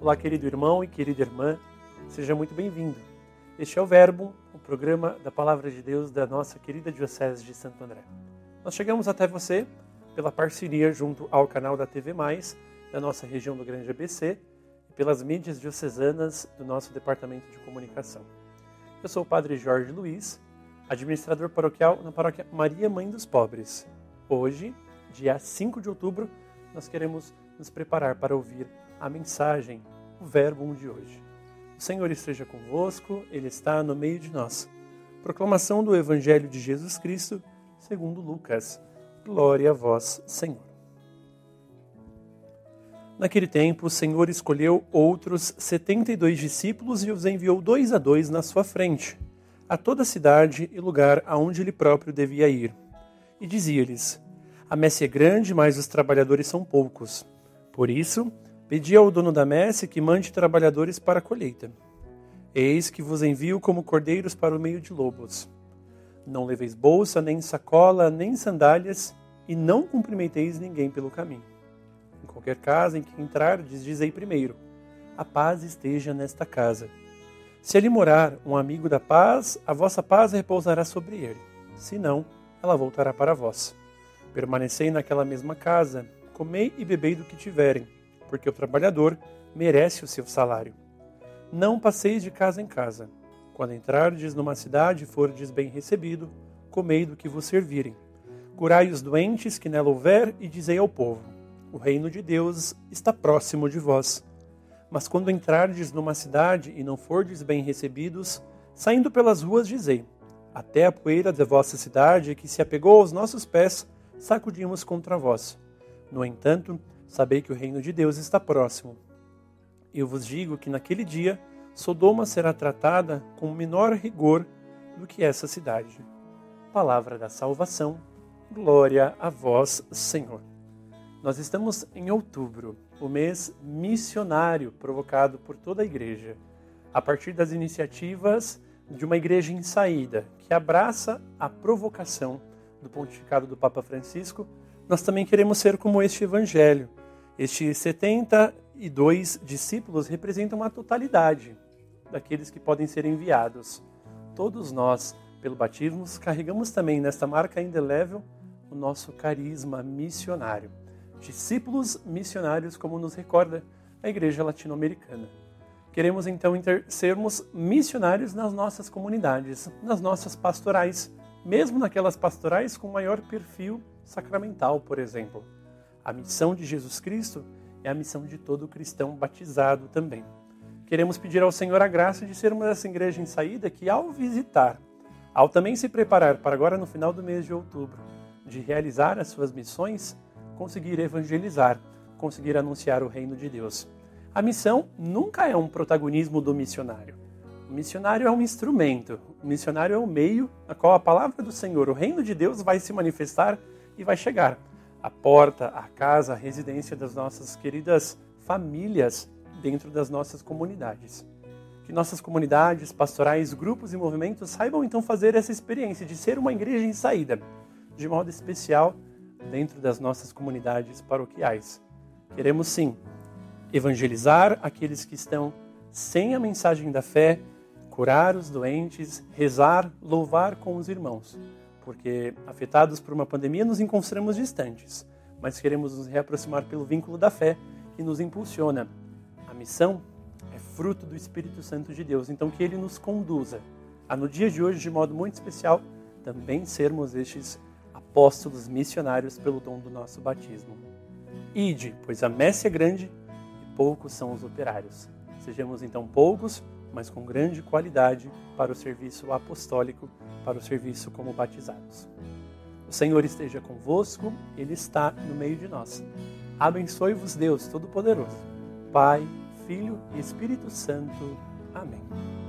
Olá, querido irmão e querida irmã, seja muito bem-vindo. Este é o Verbo, o programa da Palavra de Deus da nossa querida Diocese de Santo André. Nós chegamos até você pela parceria junto ao canal da TV Mais, da nossa região do Grande ABC, e pelas mídias diocesanas do nosso departamento de comunicação. Eu sou o Padre Jorge Luiz, administrador paroquial na paróquia Maria Mãe dos Pobres. Hoje, dia 5 de outubro, nós queremos nos preparar para ouvir a mensagem, o verbo de hoje. O Senhor esteja convosco, Ele está no meio de nós. Proclamação do Evangelho de Jesus Cristo, segundo Lucas. Glória a vós, Senhor. Naquele tempo, o Senhor escolheu outros setenta e dois discípulos e os enviou dois a dois na sua frente, a toda a cidade e lugar aonde ele próprio devia ir. E dizia-lhes: A messe é grande, mas os trabalhadores são poucos. Por isso, Pedi ao dono da messe que mande trabalhadores para a colheita. Eis que vos envio como cordeiros para o meio de lobos. Não leveis bolsa, nem sacola, nem sandálias, e não cumprimenteis ninguém pelo caminho. Em qualquer casa em que entrardes, dizei primeiro: A paz esteja nesta casa. Se ali morar um amigo da paz, a vossa paz repousará sobre ele. Se não, ela voltará para vós. Permanecei naquela mesma casa, comei e bebei do que tiverem porque o trabalhador merece o seu salário. Não passeis de casa em casa. Quando entrardes numa cidade e fordes bem recebido, comei do que vos servirem. Curai os doentes que nela houver e dizei ao povo: O reino de Deus está próximo de vós. Mas quando entrardes numa cidade e não fordes bem recebidos, saindo pelas ruas dizei: Até a poeira da vossa cidade que se apegou aos nossos pés, sacudimos contra vós. No entanto, sabei que o reino de Deus está próximo. Eu vos digo que naquele dia Sodoma será tratada com menor rigor do que essa cidade. Palavra da salvação, glória a vós, Senhor. Nós estamos em outubro, o mês missionário provocado por toda a igreja, a partir das iniciativas de uma igreja em saída, que abraça a provocação do pontificado do Papa Francisco. Nós também queremos ser como este evangelho, estes 72 discípulos representam a totalidade daqueles que podem ser enviados. Todos nós, pelo batismo, carregamos também nesta marca indelével o nosso carisma missionário. Discípulos missionários, como nos recorda a Igreja Latino-Americana. Queremos então sermos missionários nas nossas comunidades, nas nossas pastorais, mesmo naquelas pastorais com maior perfil sacramental, por exemplo. A missão de Jesus Cristo é a missão de todo cristão batizado também. Queremos pedir ao Senhor a graça de sermos essa igreja em saída que, ao visitar, ao também se preparar para agora no final do mês de outubro, de realizar as suas missões, conseguir evangelizar, conseguir anunciar o reino de Deus. A missão nunca é um protagonismo do missionário. O missionário é um instrumento, o missionário é o meio a qual a palavra do Senhor, o reino de Deus, vai se manifestar e vai chegar a porta, a casa, a residência das nossas queridas famílias dentro das nossas comunidades. Que nossas comunidades, pastorais, grupos e movimentos saibam então fazer essa experiência de ser uma igreja em saída, de modo especial dentro das nossas comunidades paroquiais. Queremos sim evangelizar aqueles que estão sem a mensagem da fé, curar os doentes, rezar, louvar com os irmãos porque afetados por uma pandemia nos encontramos distantes, mas queremos nos reaproximar pelo vínculo da fé que nos impulsiona. A missão é fruto do Espírito Santo de Deus, então que ele nos conduza a no dia de hoje, de modo muito especial, também sermos estes apóstolos missionários pelo dom do nosso batismo. Ide, pois a messe é grande e poucos são os operários. Sejamos então poucos, mas com grande qualidade para o serviço apostólico, para o serviço como batizados. O Senhor esteja convosco, Ele está no meio de nós. Abençoe-vos, Deus Todo-Poderoso, Pai, Filho e Espírito Santo. Amém.